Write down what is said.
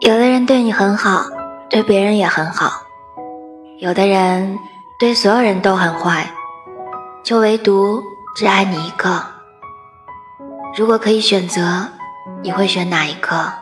有的人对你很好对别人也很好。有的人对所有人都很坏就唯独只爱你一个。如果可以选择你会选哪一个？